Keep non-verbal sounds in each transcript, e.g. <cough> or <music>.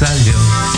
Loca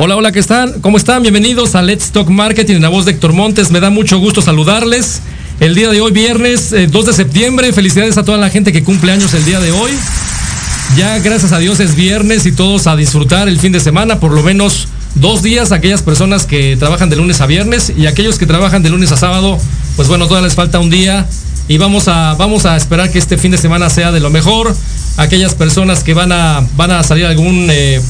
Hola, hola, ¿qué están? ¿Cómo están? Bienvenidos a Let's Talk Marketing en la voz de Héctor Montes. Me da mucho gusto saludarles. El día de hoy, viernes 2 eh, de septiembre. Felicidades a toda la gente que cumple años el día de hoy. Ya, gracias a Dios, es viernes y todos a disfrutar el fin de semana, por lo menos dos días. Aquellas personas que trabajan de lunes a viernes y aquellos que trabajan de lunes a sábado, pues bueno, todavía les falta un día y vamos a, vamos a esperar que este fin de semana sea de lo mejor. Aquellas personas que van a, van a salir algún eh,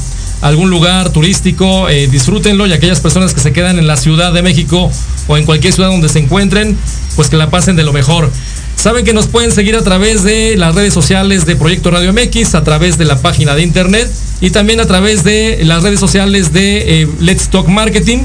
algún lugar turístico, eh, disfrútenlo y aquellas personas que se quedan en la Ciudad de México o en cualquier ciudad donde se encuentren, pues que la pasen de lo mejor. Saben que nos pueden seguir a través de las redes sociales de Proyecto Radio MX, a través de la página de internet y también a través de las redes sociales de eh, Let's Talk Marketing.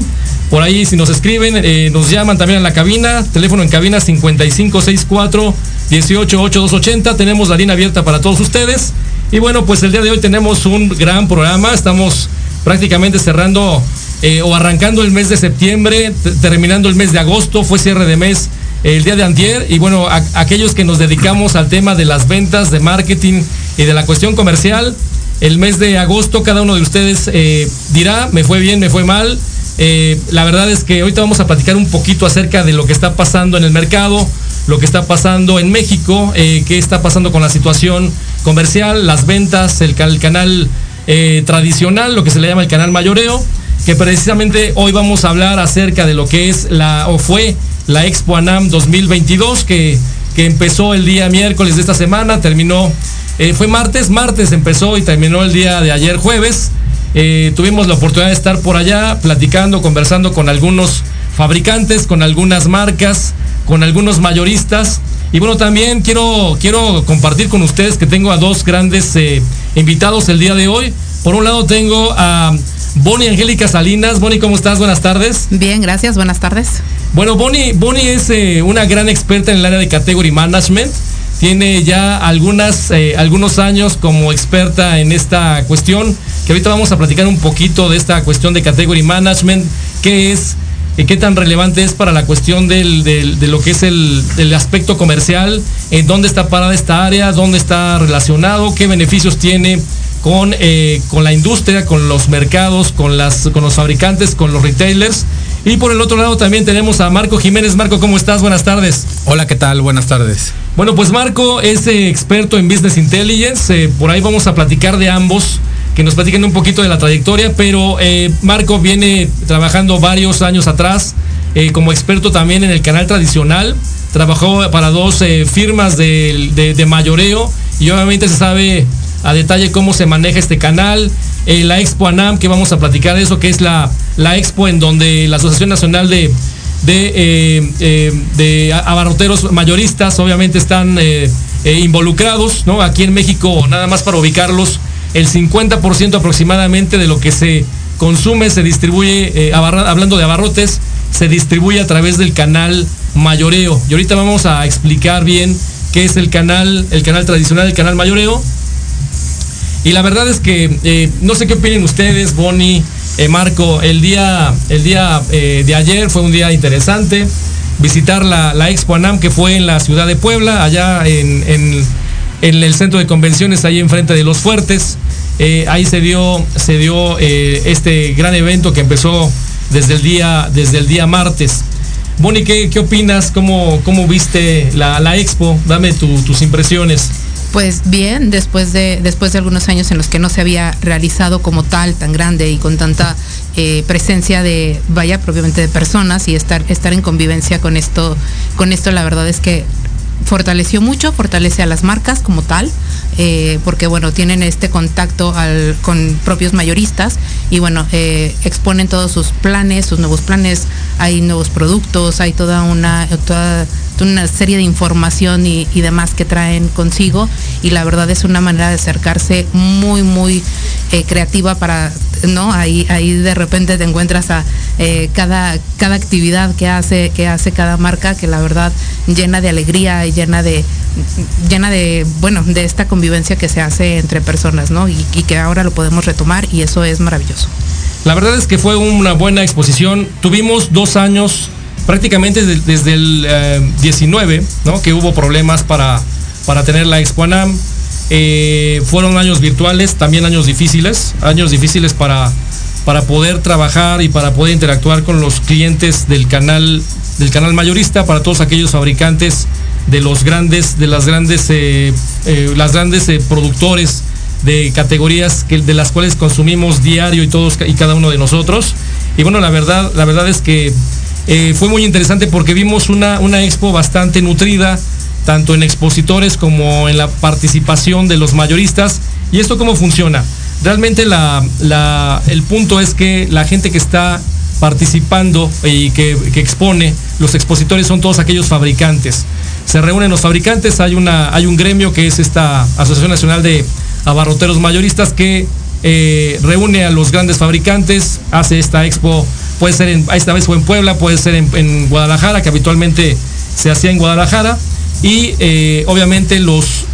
Por ahí si nos escriben, eh, nos llaman también a la cabina, teléfono en cabina 5564 188280. Tenemos la línea abierta para todos ustedes. Y bueno, pues el día de hoy tenemos un gran programa. Estamos prácticamente cerrando eh, o arrancando el mes de septiembre, terminando el mes de agosto. Fue cierre de mes el día de antier. Y bueno, aquellos que nos dedicamos al tema de las ventas, de marketing y de la cuestión comercial, el mes de agosto cada uno de ustedes eh, dirá, me fue bien, me fue mal. Eh, la verdad es que ahorita vamos a platicar un poquito acerca de lo que está pasando en el mercado, lo que está pasando en México, qué está pasando con la situación comercial, las ventas, el, canal eh, tradicional, lo que se le llama el canal mayoreo, que precisamente hoy vamos a hablar acerca de lo que es la o fue la Expo Anam 2022 que, que empezó el día miércoles de esta semana, terminó, eh, fue martes, martes empezó y terminó el día de ayer jueves. Eh, tuvimos la oportunidad de estar por allá platicando, conversando con algunos fabricantes, con algunas marcas, con algunos mayoristas y bueno, también quiero, quiero compartir con ustedes que tengo a dos grandes eh, invitados el día de hoy. Por un lado tengo a Bonnie Angélica Salinas. Bonnie, ¿cómo estás? Buenas tardes. Bien, gracias. Buenas tardes. Bueno, Bonnie, Bonnie es eh, una gran experta en el área de Category Management. Tiene ya algunas, eh, algunos años como experta en esta cuestión, que ahorita vamos a platicar un poquito de esta cuestión de Category Management, qué es, qué tan relevante es para la cuestión de lo que es el, aspecto comercial, en dónde está parada esta área, dónde está relacionado, qué beneficios tiene con, eh, con la industria, con los mercados, con, las, con los fabricantes, con los retailers. Y por el otro lado también tenemos a Marco Jiménez. Marco, ¿cómo estás? Buenas tardes. Hola, ¿qué tal? Buenas tardes. Bueno, pues Marco es eh, experto en Business Intelligence. Eh, por ahí vamos a platicar de ambos que nos platiquen un poquito de la trayectoria, pero eh, Marco viene trabajando varios años atrás como experto también en el canal tradicional, trabajó para dos firmas de, mayoreo y obviamente se sabe a detalle cómo se maneja este canal. La Expo ANAM, que vamos a platicar de eso, que es la, la expo en donde la Asociación Nacional de, de, de abarroteros mayoristas obviamente están involucrados, ¿no? Aquí en México, nada más para ubicarlos, el 50% aproximadamente de lo que se consume se distribuye, eh, hablando de abarrotes, se distribuye a través del canal mayoreo. Y ahorita vamos a explicar bien qué es el canal, el canal tradicional, el canal mayoreo. Y la verdad es que eh, no sé qué opinen ustedes, Bonnie, eh, Marco. El día, el día de ayer fue un día interesante. Visitar la, la, Expo Anam que fue en la ciudad de Puebla, allá en, en, el centro de convenciones, ahí enfrente de los fuertes. Eh, ahí se dio, se dio eh, este gran evento que empezó desde el día, desde el día martes. Bonnie, ¿qué, qué opinas? ¿Cómo, ¿Cómo, viste la, la expo? Dame tus impresiones. Pues bien, después de, después de algunos años en los que no se había realizado como tal, tan grande y con tanta eh, presencia de, vaya, propiamente de personas y estar, estar en convivencia con esto, con esto, la verdad es que fortaleció mucho, fortalece a las marcas como tal, eh, porque bueno, tienen este contacto con propios mayoristas y bueno, eh, exponen todos sus planes, sus nuevos planes, hay nuevos productos, hay toda una, toda, una serie de información y, demás que traen consigo y la verdad es una manera de acercarse muy, muy eh, creativa para, ¿no? Ahí, ahí de repente te encuentras a cada, cada actividad que hace, que hace cada marca que la verdad llena de alegría y llena de, llena de, bueno, de esta convivencia que se hace entre personas, ¿no? Y, que ahora lo podemos retomar y eso es maravilloso. La verdad es que fue una buena exposición. Tuvimos dos años, prácticamente desde, el 19, eh, ¿no? Que hubo problemas para, para tener la Expo. Eh, fueron años virtuales, también años difíciles, años difíciles para, para poder trabajar y para poder interactuar con los clientes del canal, del canal mayorista, para todos aquellos fabricantes de los grandes, de las grandes, eh, las grandes productores de categorías que, de las cuales consumimos diario y todos y cada uno de nosotros. Y bueno, la verdad, la verdad es que fue muy interesante porque vimos una, una expo bastante nutrida, tanto en expositores como en la participación de los mayoristas. ¿Y esto cómo funciona? Realmente la, el punto es que la gente que está participando y que, que expone, los expositores son todos aquellos fabricantes se reúnen los fabricantes, hay, una, hay un gremio que es esta Asociación Nacional de Abarroteros Mayoristas que eh, reúne a los grandes fabricantes, hace esta expo, puede ser en, esta vez fue en Puebla, puede ser en, Guadalajara, que habitualmente se hacía en Guadalajara, y eh, obviamente los,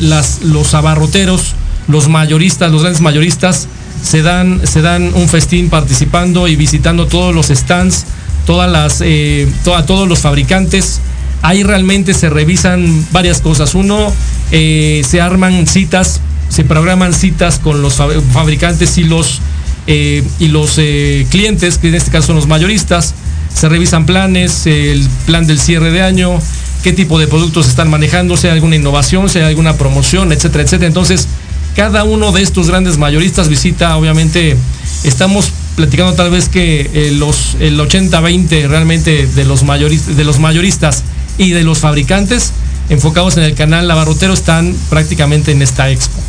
las, los abarroteros, los mayoristas, los grandes mayoristas, se dan, se dan un festín participando y visitando todos los stands, todas las, eh, todos los fabricantes, Ahí realmente se revisan varias cosas. Uno, eh, se arman citas, se programan citas con los fabricantes y los, eh, y los eh, clientes, que en este caso son los mayoristas. Se revisan planes, el plan del cierre de año, qué tipo de productos están manejando, si alguna innovación, si hay alguna promoción, etcétera, etcétera. Entonces, cada uno de estos grandes mayoristas visita, obviamente, estamos platicando tal vez que los, el 80-20 realmente de los, mayoristas, de los mayoristas y de los fabricantes enfocados en el canal Lavarrotero están prácticamente en esta expo.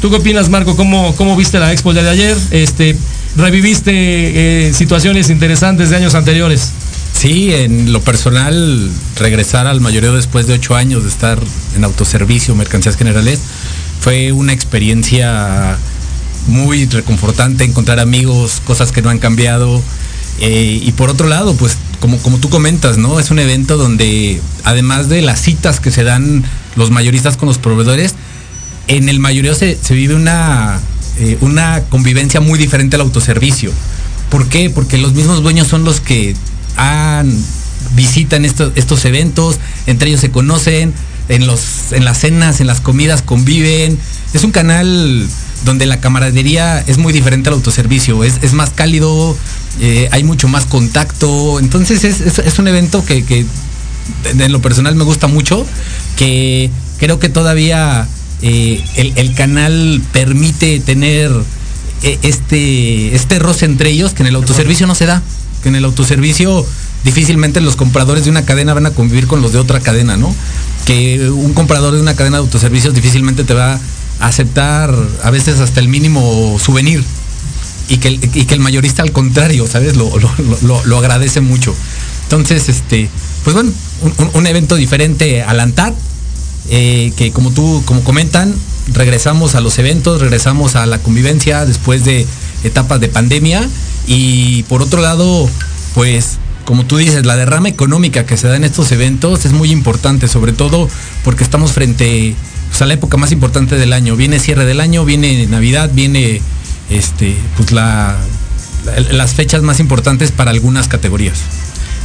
¿Tú qué opinas, Marco? ¿Cómo, cómo viste la expo de ayer? Este, ¿Reviviste eh, situaciones interesantes de años anteriores? Sí, en lo personal, regresar al mayoreo después de ocho años de estar en autoservicio, mercancías generales, fue una experiencia muy reconfortante, encontrar amigos, cosas que no han cambiado. Eh, y por otro lado, pues como, como tú comentas, ¿no? Es un evento donde, además de las citas que se dan los mayoristas con los proveedores, en el mayoreo se, vive una, eh, una convivencia muy diferente al autoservicio. ¿Por qué? Porque los mismos dueños son los que han, visitan estos, eventos, entre ellos se conocen, en, los, en las cenas, en las comidas conviven. Es un canal donde la camaradería es muy diferente al autoservicio, es, es más cálido, eh, hay mucho más contacto. Entonces es, un evento que, en lo personal me gusta mucho, que creo que todavía eh, el, canal permite tener eh, este, este roce entre ellos que en el autoservicio no se da. Que en el autoservicio difícilmente los compradores de una cadena van a convivir con los de otra cadena, ¿no? Que un comprador de una cadena de autoservicios difícilmente te va a aceptar a veces hasta el mínimo souvenir y que, el, que el mayorista al contrario, ¿sabes? Lo, agradece mucho. Entonces, este, pues bueno, un, evento diferente al ANTAD, eh, que como tú, como comentan, regresamos a los eventos, regresamos a la convivencia después de etapas de pandemia y por otro lado, pues como tú dices, la derrama económica que se da en estos eventos es muy importante, sobre todo porque estamos frente pues, a la época más importante del año. Viene cierre del año, viene Navidad, viene este, pues la, las fechas más importantes para algunas categorías.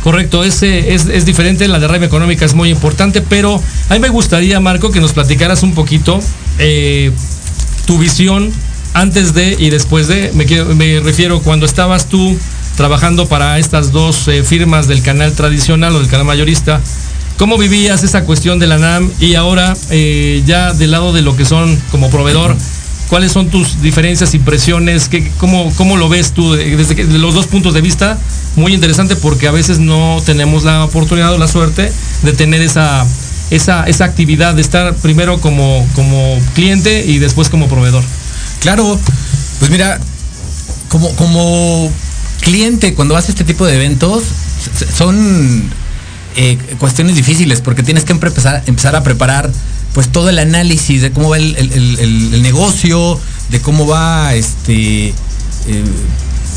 Correcto, es, es, diferente, la derrama económica es muy importante, pero a mí me gustaría, Marco, que nos platicaras un poquito eh, tu visión antes de y después de, me, refiero cuando estabas tú trabajando para estas dos eh, firmas del canal tradicional o del canal mayorista, ¿cómo vivías esa cuestión de la NAM y ahora eh, ya del lado de lo que son como proveedor? ¿Cuáles son tus diferencias, impresiones? ¿Qué, cómo, ¿Cómo lo ves tú desde que, los dos puntos de vista? Muy interesante porque a veces no tenemos la oportunidad o la suerte de tener esa, esa, esa actividad de estar primero como, como cliente y después como proveedor? Claro, pues mira, como, como cliente, cuando vas a este tipo de eventos, son eh, cuestiones difíciles porque tienes que empezar, empezar a preparar pues todo el análisis de cómo va el, negocio, de cómo va este eh,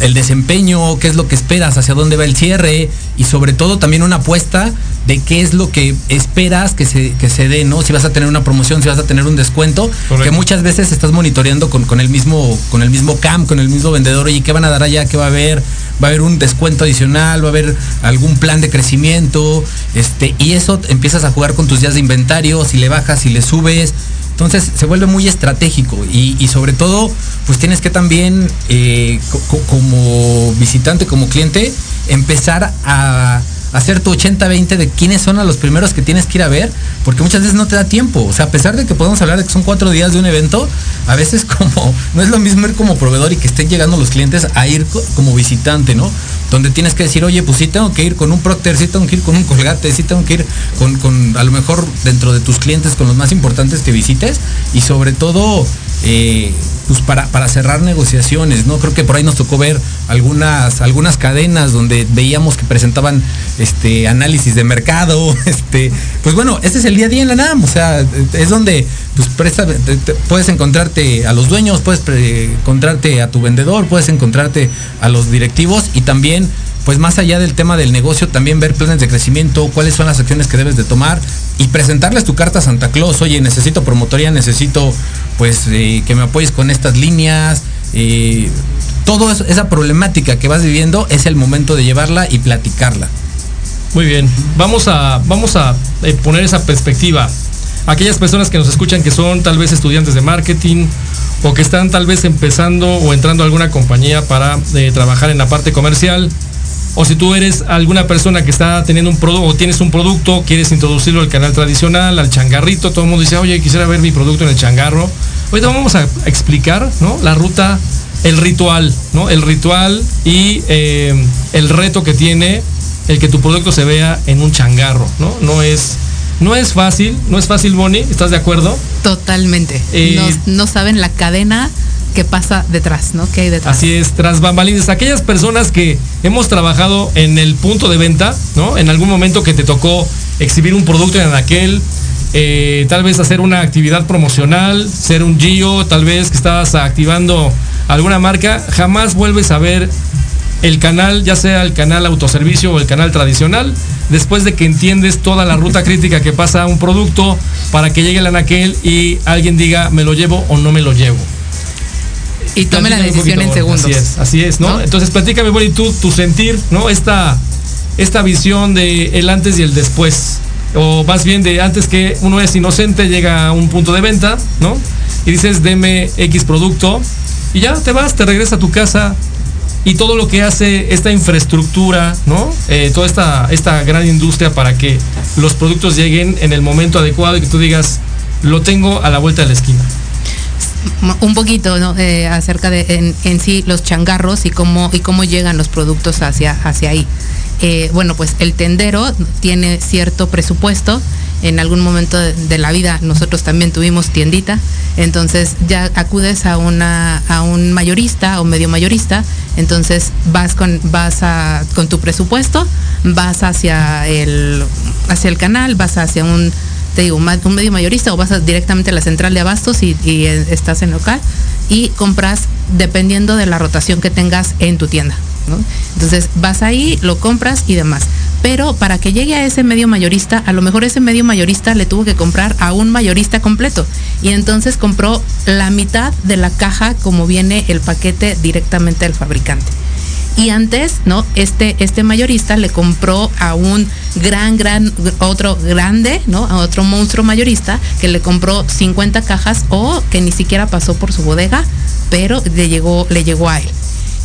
el desempeño, qué es lo que esperas, hacia dónde va el cierre y sobre todo también una apuesta de qué es lo que esperas que se, que se dé, ¿no? Si vas a tener una promoción, si vas a tener un descuento, que muchas veces estás monitoreando con, con, el mismo, con el mismo CAM, con el mismo vendedor, y qué van a dar allá, qué va a haber, va a haber un descuento adicional, va a haber algún plan de crecimiento, este, y eso empiezas a jugar con tus días de inventario, si le bajas, si le subes, entonces se vuelve muy estratégico y, sobre todo, pues tienes que también, eh, como visitante, como cliente, empezar a hacer tu 80-20 de quiénes son a los primeros que tienes que ir a ver, porque muchas veces no te da tiempo. O sea, a pesar de que podemos hablar de que son cuatro días de un evento, a veces <laughs> como, no es lo mismo ir como proveedor y que estén llegando los clientes a ir como visitante, ¿no? Donde tienes que decir, oye, pues sí tengo que ir con un Procter, sí tengo que ir con un Colgate, sí tengo que ir con, con a lo mejor dentro de tus clientes, con los más importantes que visites y sobre todo eh, pues para, para, cerrar negociaciones, ¿no? Creo que por ahí nos tocó ver algunas, algunas cadenas donde veíamos que presentaban este análisis de mercado, <laughs> este, pues bueno, este es el día a día en la NAM, o sea, es donde pues puedes encontrarte a los dueños, puedes encontrarte a tu vendedor, puedes encontrarte a los directivos y también pues más allá del tema del negocio, también ver planes de crecimiento, cuáles son las acciones que debes de tomar y presentarles tu carta a Santa Claus. Oye, necesito promotoría, necesito pues eh, que me apoyes con estas líneas. Eh, toda esa problemática que vas viviendo es el momento de llevarla y platicarla. Muy bien, vamos a, vamos a eh, poner esa perspectiva. Aquellas personas que nos escuchan que son tal vez estudiantes de marketing o que están tal vez empezando o entrando a alguna compañía para trabajar en la parte comercial, o si tú eres alguna persona que está teniendo un producto o tienes un producto, quieres introducirlo al canal tradicional, al changarrito, todo el mundo dice, oye, quisiera ver mi producto en el changarro. Ahorita vamos a explicar ¿no? la ruta, el ritual, ¿no? El ritual y eh, el reto que tiene el que tu producto se vea en un changarro, ¿no? No es, no es fácil, no es fácil, Bonnie, ¿estás de acuerdo? Totalmente. Eh, no saben la cadena qué pasa detrás, ¿no? ¿Qué hay detrás? Así es, tras bambalinas. Aquellas personas que hemos trabajado en el punto de venta, ¿no? En algún momento que te tocó exhibir un producto en aquel, eh, tal vez hacer una actividad promocional, ser un Gio, tal vez que estabas activando alguna marca, jamás vuelves a ver el canal, ya sea el canal autoservicio o el canal tradicional, después de que entiendes toda la ruta crítica que pasa un producto para que llegue el anaquel y alguien diga me lo llevo o no me lo llevo y tome la decisión en segundos. Así es, así es, ¿no? Entonces, platícame, Bonnie, tú, tu sentir, ¿no? Esta, esta visión de el antes y el después. O más bien de antes que uno es inocente, llega a un punto de venta, ¿no? Y dices, deme X producto. Y ya te vas, te regresas a tu casa. Y todo lo que hace esta infraestructura, ¿no? Eh, toda esta, esta gran industria para que los productos lleguen en el momento adecuado y que tú digas, lo tengo a la vuelta de la esquina un poquito eh, acerca de en, sí los changarros y cómo y cómo llegan los productos hacia hacia ahí. Eh, bueno, pues el tendero tiene cierto presupuesto. En algún momento de, la vida nosotros también tuvimos tiendita, entonces ya acudes a una a un mayorista o medio mayorista, entonces vas con vas con tu presupuesto, vas hacia el hacia el canal, vas hacia un te digo, un medio mayorista o vas directamente a la central de abastos y, estás en local y compras dependiendo de la rotación que tengas en tu tienda. Entonces vas ahí, lo compras y demás. Pero para que llegue a ese medio mayorista, a lo mejor ese medio mayorista le tuvo que comprar a un mayorista completo. Y entonces compró la mitad de la caja como viene el paquete directamente del fabricante. Y antes, ¿no? Este, este mayorista le compró a un gran, gran, otro grande, ¿no? A otro monstruo mayorista que le compró 50 cajas o que ni siquiera pasó por su bodega, pero le llegó, le llegó a él.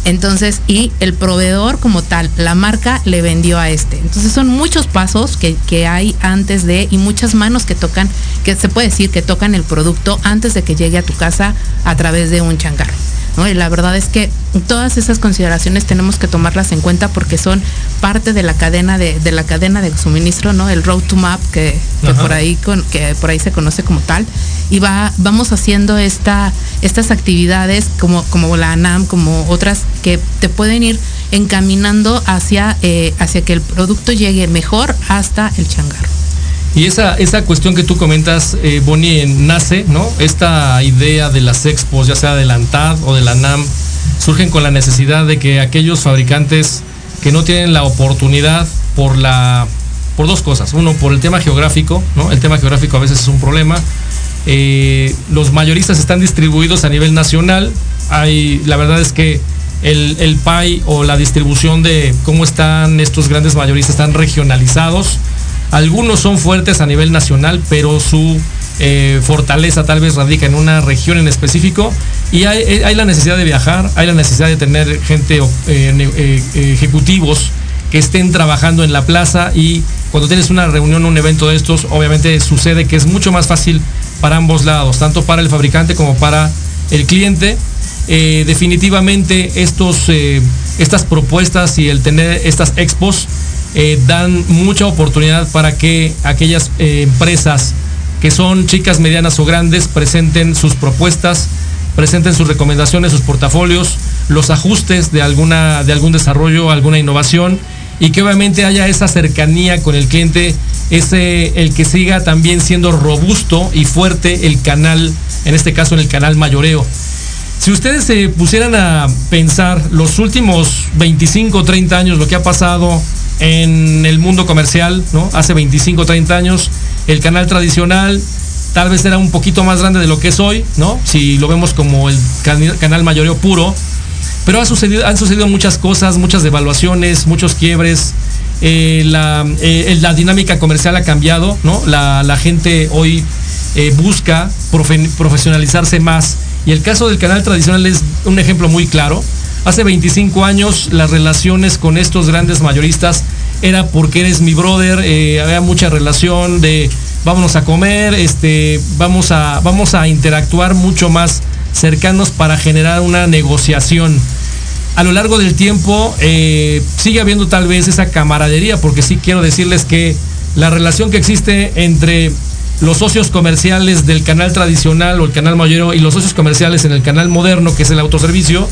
Entonces, y el proveedor como tal, la marca le vendió a este. Entonces son muchos pasos que, que, hay antes de y muchas manos que tocan, que se puede decir que tocan el producto antes de que llegue a tu casa a través de un changarro. Y la verdad es que todas esas consideraciones tenemos que tomarlas en cuenta porque son parte de la cadena de, la cadena de suministro, ¿no? El road to map que, por ahí que por ahí se conoce como tal. Y va, vamos haciendo esta, estas actividades como, como la ANAM, como otras que te pueden ir encaminando hacia, eh, hacia que el producto llegue mejor hasta el changarro. Y esa, esa cuestión que tú comentas, eh, Bonnie, nace, ¿no? Esta idea de las expos, ya sea de la ANTAD o de la NAM, surgen con la necesidad de que aquellos fabricantes que no tienen la oportunidad por la por dos cosas. Uno, por el tema geográfico, ¿no? El tema geográfico a veces es un problema. Eh, los mayoristas están distribuidos a nivel nacional. Hay, la verdad es que el, el PAI o la distribución de cómo están estos grandes mayoristas están regionalizados. Algunos son fuertes a nivel nacional, pero su eh, fortaleza tal vez radica en una región en específico y hay, hay, la necesidad de viajar, hay la necesidad de tener gente, eh, ejecutivos que estén trabajando en la plaza y cuando tienes una reunión, un evento de estos, obviamente sucede que es mucho más fácil para ambos lados, tanto para el fabricante como para el cliente. Eh, definitivamente estos, eh, estas propuestas y el tener estas expos eh, dan mucha oportunidad para que aquellas empresas que son chicas, medianas o grandes presenten sus propuestas, presenten sus recomendaciones, sus portafolios, los ajustes de, alguna, de algún desarrollo, alguna innovación y que obviamente haya esa cercanía con el cliente, ese, el que siga también siendo robusto y fuerte el canal, en este caso en el canal mayoreo. Si ustedes se pusieran a pensar los últimos 25, 30 años, lo que ha pasado en el mundo comercial, ¿no? Hace 25, 30 años, el canal tradicional tal vez era un poquito más grande de lo que es hoy, ¿no? Si lo vemos como el canal mayoreo puro, pero ha sucedido, han sucedido muchas cosas, muchas devaluaciones, muchos quiebres. Eh, eh, la, dinámica comercial ha cambiado, ¿no? La, gente hoy eh, busca profesionalizarse más. Y el caso del canal tradicional es un ejemplo muy claro. Hace 25 años las relaciones con estos grandes mayoristas era porque eres mi brother, había mucha relación de vámonos a comer, este, vamos a, vamos a interactuar mucho más cercanos para generar una negociación. A lo largo del tiempo eh, sigue habiendo tal vez esa camaradería, porque sí quiero decirles que la relación que existe entre los socios comerciales del canal tradicional o el canal mayor y los socios comerciales en el canal moderno, que es el autoservicio,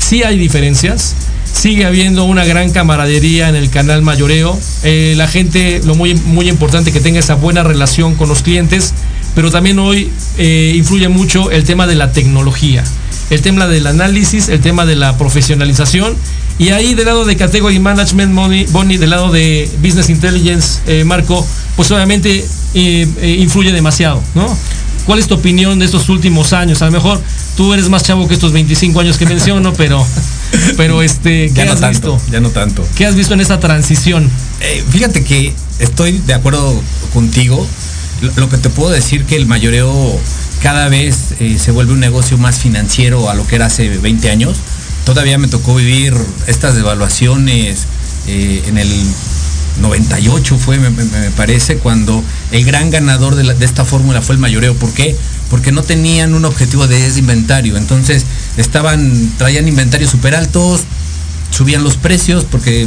sí hay diferencias. Sigue habiendo una gran camaradería en el canal mayoreo. Eh, la gente, lo muy, muy importante, que tenga esa buena relación con los clientes pero también hoy eh, influye mucho el tema de la tecnología, el tema del análisis, el tema de la profesionalización. Y ahí del lado de Category Management, Bonnie, del lado de Business Intelligence, eh, Marco, pues obviamente influye demasiado, ¿no? ¿Cuál es tu opinión de estos últimos años? A lo mejor tú eres más chavo que estos 25 años que menciono, pero, pero este, <laughs> ¿qué has visto? Ya no tanto. ¿Qué has visto en esa transición? fíjate que estoy de acuerdo contigo lo que te puedo decir que el mayoreo cada vez eh, se vuelve un negocio más financiero a lo que era hace 20 años. Todavía me tocó vivir estas devaluaciones eh, en el 98 fue, me, parece, cuando el gran ganador de, esta fórmula fue el mayoreo. ¿Por qué? Porque no tenían un objetivo de desinventario. Entonces estaban, traían inventarios súper altos, subían los precios porque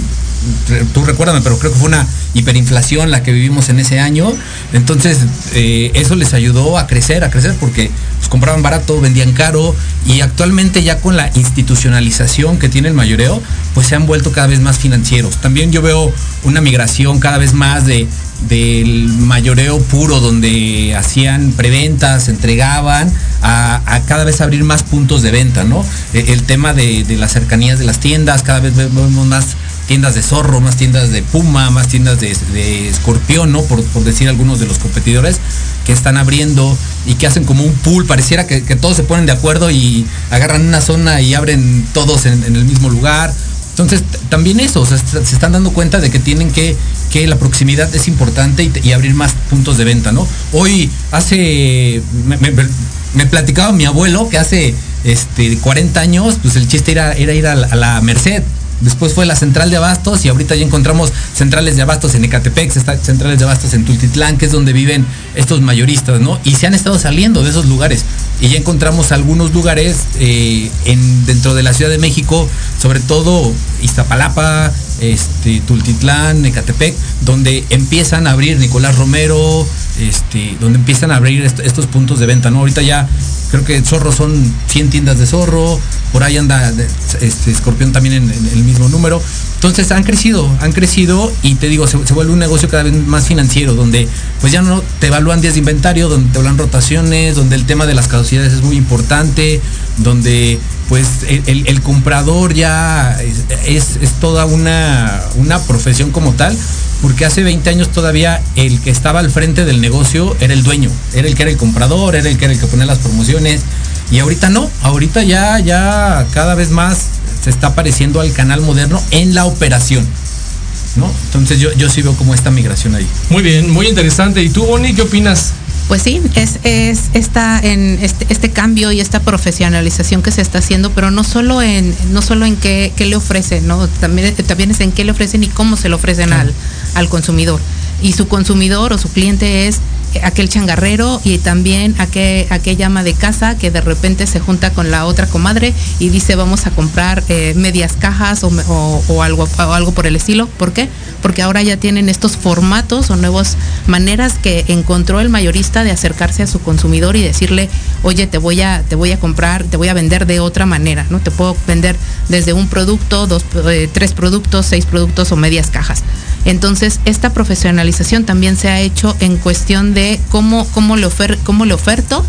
tú recuérdame, pero creo que fue una hiperinflación la que vivimos en ese año. Entonces, eh, eso les ayudó a crecer, a crecer porque pues, compraban barato, vendían caro y actualmente ya con la institucionalización que tiene el mayoreo, pues se han vuelto cada vez más financieros. También yo veo una migración cada vez más de del mayoreo puro donde hacían preventas, entregaban, a, cada vez abrir más puntos de venta, ¿no? E, el, tema de, de, las cercanías de las tiendas, cada vez vemos más tiendas de zorro, más tiendas de puma, más tiendas de, escorpión, ¿no? Por, decir algunos de los competidores que están abriendo y que hacen como un pool, pareciera que, todos se ponen de acuerdo y agarran una zona y abren todos en, el mismo lugar. Entonces, también eso, se están dando cuenta de que tienen que, que la proximidad es importante y, abrir más puntos de venta, ¿no? Hoy, hace, me, platicaba mi abuelo que hace este, 40 años, pues el chiste era, era ir a la Merced después fue la central de abastos y ahorita ya encontramos centrales de abastos en Ecatepec, centrales de abastos en Tultitlán, que es donde viven estos mayoristas, ¿no? Y se han estado saliendo de esos lugares. Y ya encontramos algunos lugares eh, en, dentro de la Ciudad de México, sobre todo Iztapalapa, este, Tultitlán, Ecatepec, donde empiezan a abrir Nicolás Romero, este, donde empiezan a abrir estos puntos de venta, ¿no? Ahorita ya creo que Zorro son 100 tiendas de Zorro, por ahí anda este, Escorpión también en, el mismo número. Entonces han crecido, han crecido y te digo, se, vuelve un negocio cada vez más financiero, donde pues ya no te evalúan días de inventario, donde te evalúan rotaciones, donde el tema de las caducidades es muy importante, donde pues el, comprador ya es, toda una, una profesión como tal porque hace 20 años todavía el que estaba al frente del negocio era el dueño, era el que era el comprador, era el que era el que ponía las promociones. Y ahorita no, ahorita ya, ya cada vez más se está pareciendo al canal moderno en la operación. ¿no? Entonces yo, yo sí veo como esta migración ahí. Muy bien, muy interesante. ¿Y tú, Bonnie, qué opinas? Pues sí, es, es esta, en este, este, cambio y esta profesionalización que se está haciendo, pero no solo en, no solo en qué, le ofrecen, ¿no? También, también es en qué le ofrecen y cómo se lo ofrecen al, al consumidor. Y su consumidor o su cliente es aquel changarrero y también aquel, aquella ama de casa que de repente se junta con la otra comadre y dice vamos a comprar eh, medias cajas o, algo, o algo por el estilo. ¿Por qué? Porque ahora ya tienen estos formatos o nuevas maneras que encontró el mayorista de acercarse a su consumidor y decirle, oye, te voy a, te voy a comprar, te voy a vender de otra manera, ¿no? Te puedo vender desde un producto, dos, eh, tres productos, seis productos o medias cajas. Entonces, esta profesionalización también se ha hecho en cuestión de cómo, cómo, le, ofer, cómo le oferto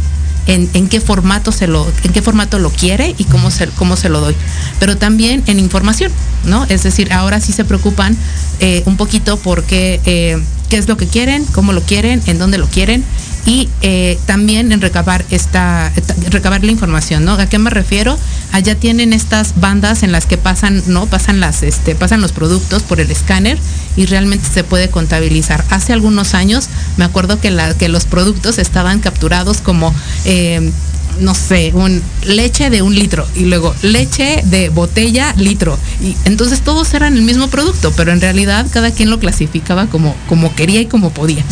en, qué formato se lo, en qué formato lo quiere y cómo se, cómo se lo doy. Pero también en información, ¿no? Es decir, ahora sí se preocupan eh, un poquito porque eh, qué es lo que quieren, cómo lo quieren, en dónde lo quieren y eh, también en recabar esta, recabar la información, ¿no? ¿A qué me refiero? Allá tienen estas bandas en las que pasan, ¿no? Pasan las, este, pasan los productos por el escáner y realmente se puede contabilizar. Hace algunos años me acuerdo que, la, que los productos estaban capturados como eh, no sé, un leche de un litro y luego leche de botella litro. Y entonces todos eran el mismo producto, pero en realidad cada quien lo clasificaba como, como quería y como podía.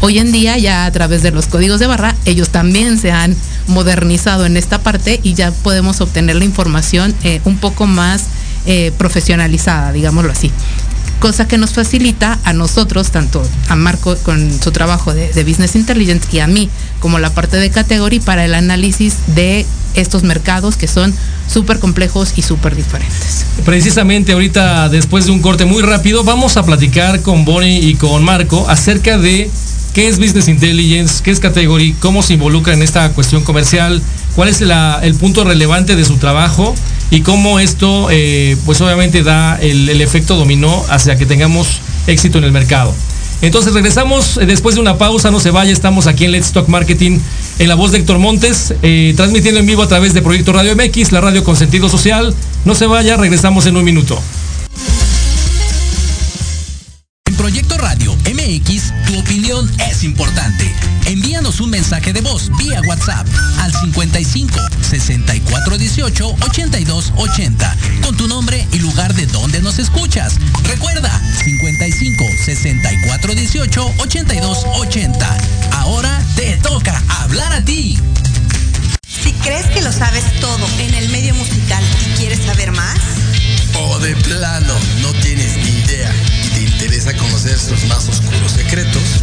Hoy en día ya a través de los códigos de barra, ellos también se han modernizado en esta parte y ya podemos obtener la información eh, un poco más eh, profesionalizada, digámoslo así cosa que nos facilita a nosotros, tanto a Marco con su trabajo de, Business Intelligence y a mí como la parte de categoría para el análisis de estos mercados que son súper complejos y súper diferentes. Precisamente ahorita, después de un corte muy rápido, vamos a platicar con Bonnie y con Marco acerca de qué es Business Intelligence, qué es Category, cómo se involucra en esta cuestión comercial, cuál es el punto relevante de su trabajo y cómo esto, eh, pues obviamente da el, efecto dominó hacia que tengamos éxito en el mercado. Entonces regresamos eh, después de una pausa, no se vaya, estamos aquí en Let's Talk Marketing en la voz de Héctor Montes, eh, transmitiendo en vivo a través de Proyecto Radio MX, la radio con sentido social. No se vaya, regresamos en un minuto. Mensaje de voz vía WhatsApp al 55 64 18 82 80 con tu nombre y lugar de donde nos escuchas. Recuerda 55 64 18 82 80. Ahora te toca hablar a ti. Si crees que lo sabes todo en el medio musical y quieres saber más, o de plano no tienes ni idea y te interesa conocer sus más oscuros secretos,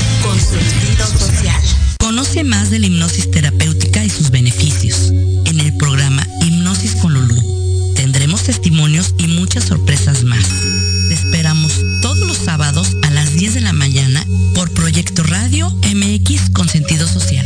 con sentido social. Conoce más de la hipnosis terapéutica y sus beneficios en el programa Hipnosis con Lulú. Tendremos testimonios y muchas sorpresas más. Te esperamos todos los sábados a las 10 de la mañana por Proyecto Radio MX con sentido social.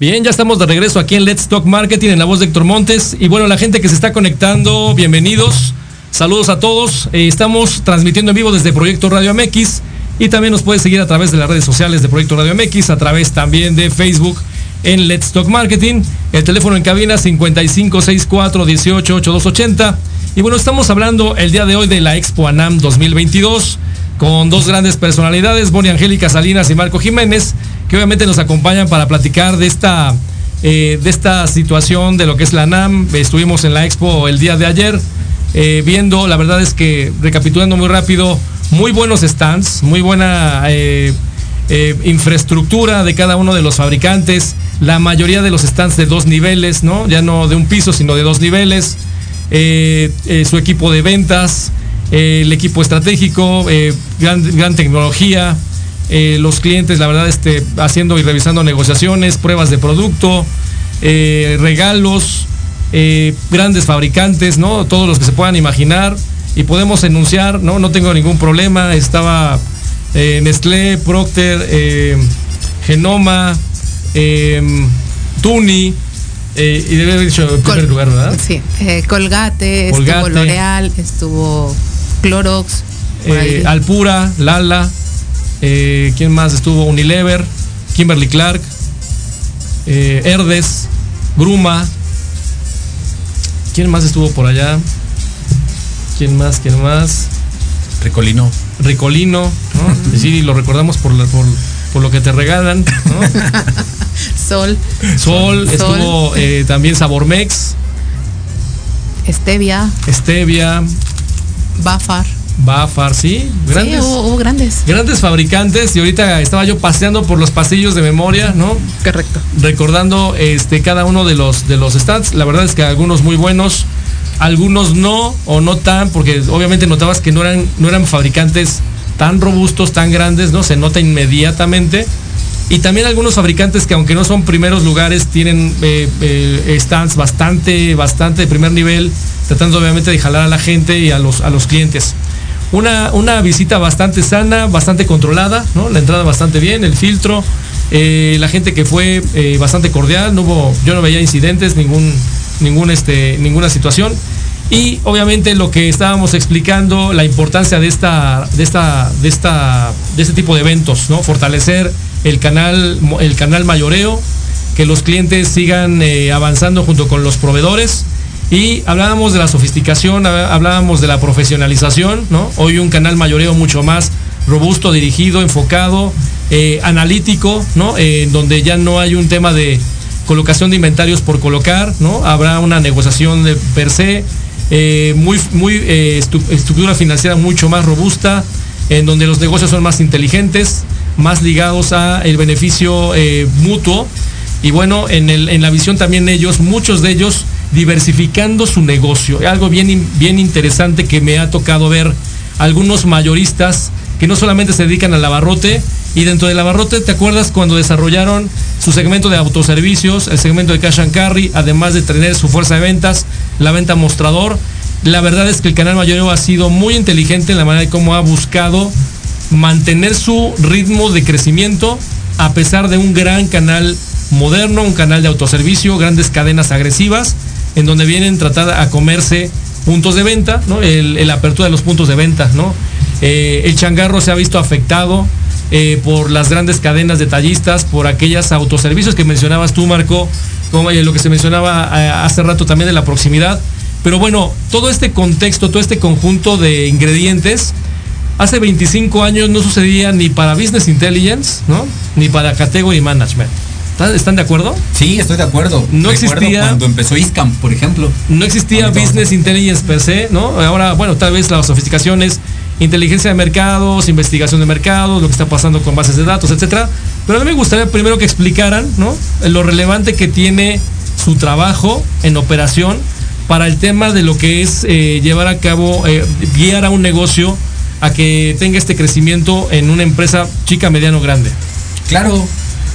Bien, ya estamos de regreso aquí en Let's Talk Marketing en la voz de Héctor Montes. Y bueno, la gente que se está conectando, bienvenidos. Saludos a todos. Eh, estamos transmitiendo en vivo desde Proyecto Radio MX y también nos puede seguir a través de las redes sociales de Proyecto Radio MX, a través también de Facebook en Let's Talk Marketing. El teléfono en cabina 5564 188280. Y bueno, estamos hablando el día de hoy de la Expo ANAM 2022 con dos grandes personalidades, Bonnie Angélica Salinas y Marco Jiménez que obviamente nos acompañan para platicar de esta, eh, de esta situación de lo que es la NAM. Estuvimos en la expo el día de ayer eh, viendo, la verdad es que recapitulando muy rápido, muy buenos stands, muy buena eh, infraestructura de cada uno de los fabricantes, la mayoría de los stands de dos niveles, ¿no? Ya no de un piso, sino de dos niveles, su equipo de ventas, el equipo estratégico, gran, gran tecnología, eh, los clientes, la verdad, este, haciendo y revisando negociaciones, pruebas de producto, eh, regalos, eh, grandes fabricantes, ¿no? Todos los que se puedan imaginar. Y podemos enunciar, ¿no? No tengo ningún problema. Estaba Nestlé, Procter, Genoma, Tuni. y debe haber dicho en primer lugar, ¿verdad? Sí, Colgate, estuvo L'Oreal, estuvo Clorox. Alpura, Lala. Eh, ¿Quién más estuvo? Unilever, Kimberly Clark, eh, Herdes, Gruma. ¿Quién más estuvo por allá? ¿Quién más? ¿Quién más? Ricolino. Ricolino, ¿no? Sí, lo recordamos por, por, lo que te regalan, <laughs> Sol. Sol, estuvo eh, también Sabormex. Stevia. Stevia. Bafar. Bafar, sí, grandes. hubo, grandes. Grandes fabricantes y ahorita estaba yo paseando por los pasillos de memoria, ¿no? Correcto. Recordando este cada uno de los de los stats. La verdad es que algunos muy buenos, algunos no o no tan, porque obviamente notabas que no eran no eran fabricantes tan robustos, tan grandes, ¿no? Se nota inmediatamente. Y también algunos fabricantes que aunque no son primeros lugares, tienen eh, eh, stands bastante, bastante de primer nivel, tratando obviamente de jalar a la gente y a los, a los clientes. Una, visita bastante sana, bastante controlada, ¿no? La entrada bastante bien, el filtro, eh, la gente que fue bastante cordial, no hubo, yo no veía incidentes, ningún, ningún este, ninguna situación. Y obviamente lo que estábamos explicando, la importancia de esta, de esta, de esta, de este tipo de eventos, ¿no? Fortalecer el canal, el canal mayoreo, que los clientes sigan eh, avanzando junto con los proveedores y hablábamos de la sofisticación, hablábamos de la profesionalización, ¿no? Hoy un canal mayoreo mucho más robusto, dirigido, enfocado, eh, analítico, ¿no? En donde ya no hay un tema de colocación de inventarios por colocar, ¿no? Habrá una negociación de per se, eh, muy, muy eh, estructura financiera mucho más robusta, en donde los negocios son más inteligentes, más ligados a el beneficio mutuo. Y bueno, en, el, en la visión también ellos, muchos de ellos diversificando su negocio. Algo bien, bien interesante que me ha tocado ver algunos mayoristas que no solamente se dedican al abarrote, y dentro del abarrote, ¿te acuerdas cuando desarrollaron su segmento de autoservicios, el segmento de cash and carry, además de tener su fuerza de ventas, la venta mostrador? La verdad es que el canal mayoreo ha sido muy inteligente en la manera de cómo ha buscado mantener su ritmo de crecimiento a pesar de un gran canal moderno, un canal de autoservicio, grandes cadenas agresivas en donde vienen tratar a comerse puntos de venta, ¿no? El, apertura de los puntos de venta, ¿no? Eh, el changarro se ha visto afectado eh, por las grandes cadenas detallistas, por aquellas autoservicios que mencionabas tú, Marco, como lo que se mencionaba eh, hace rato también de la proximidad. Pero bueno, todo este contexto, todo este conjunto de ingredientes, hace 25 años no sucedía ni para Business Intelligence, ¿no? Ni para Category Management. ¿Están de acuerdo? Sí, estoy de acuerdo. No existía cuando empezó ISCAM, por ejemplo. No existía Business Intelligence per se, ¿no? Ahora, bueno, tal vez las sofisticaciones, inteligencia de mercados, investigación de mercados, lo que está pasando con bases de datos, etcétera. Pero a mí me gustaría primero que explicaran, ¿no? Lo relevante que tiene su trabajo en operación para el tema de lo que es eh, llevar a cabo, eh, guiar a un negocio a que tenga este crecimiento en una empresa chica, mediano, grande. Claro,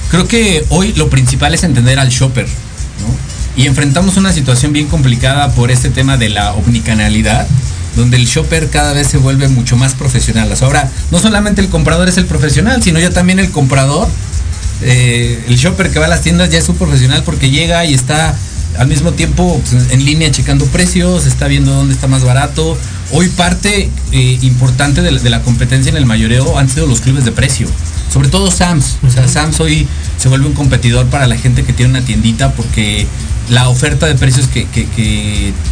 creo que hoy lo principal es entender al shopper, ¿no? Y enfrentamos una situación bien complicada por este tema de la omnicanalidad, donde el shopper cada vez se vuelve mucho más profesional. Ahora, no solamente el comprador es el profesional, sino ya también el comprador, eh, el shopper que va a las tiendas ya es un profesional porque llega y está al mismo tiempo pues, en línea checando precios, está viendo dónde está más barato. Hoy parte eh, importante de la, competencia en el mayoreo han sido los clubes de precio. Sobre todo Sams. O sea, Sams hoy se vuelve un competidor para la gente que tiene una tiendita porque la oferta de precios que,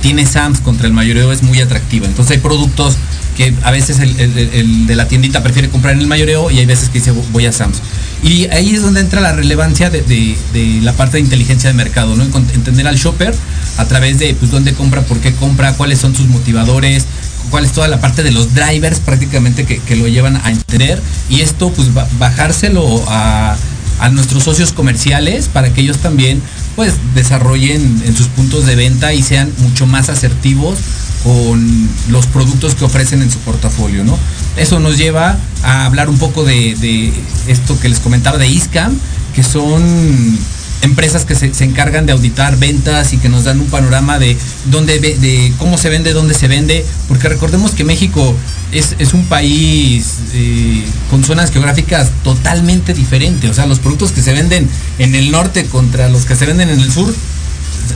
tiene Sams contra el mayoreo es muy atractiva. Entonces hay productos que a veces el, de la tiendita prefiere comprar en el mayoreo y hay veces que dice voy a Sams. Y ahí es donde entra la relevancia de, la parte de inteligencia de mercado, ¿no? Entender al shopper a través de pues dónde compra, por qué compra, cuáles son sus motivadores, cuál es toda la parte de los drivers prácticamente que, lo llevan a entender. Y esto pues bajárselo a, a nuestros socios comerciales para que ellos también pues desarrollen en sus puntos de venta y sean mucho más asertivos con los productos que ofrecen en su portafolio, ¿no? Eso nos lleva a hablar un poco de, esto que les comentaba de ISCAM, que son empresas que se, encargan de auditar ventas y que nos dan un panorama de dónde de cómo se vende, dónde se vende, porque recordemos que México es, un país eh, con zonas geográficas totalmente diferentes. O sea, los productos que se venden en el norte contra los que se venden en el sur